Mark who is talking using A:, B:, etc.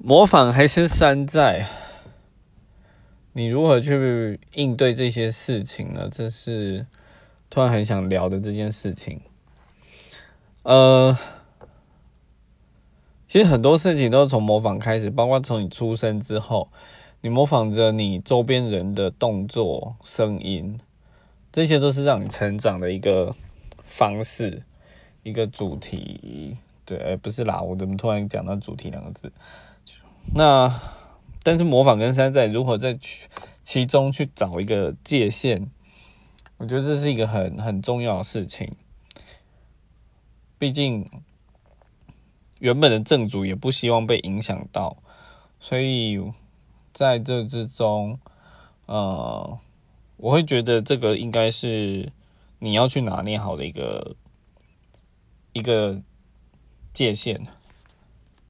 A: 模仿还是山寨？你如何去应对这些事情呢？这是突然很想聊的这件事情。呃，其实很多事情都是从模仿开始，包括从你出生之后，你模仿着你周边人的动作、声音，这些都是让你成长的一个方式，一个主题。对，不是啦，我怎么突然讲到主题两个字？那但是模仿跟山寨如何在其其中去找一个界限？我觉得这是一个很很重要的事情。毕竟原本的正主也不希望被影响到，所以在这之中，呃，我会觉得这个应该是你要去拿捏好的一个一个界限。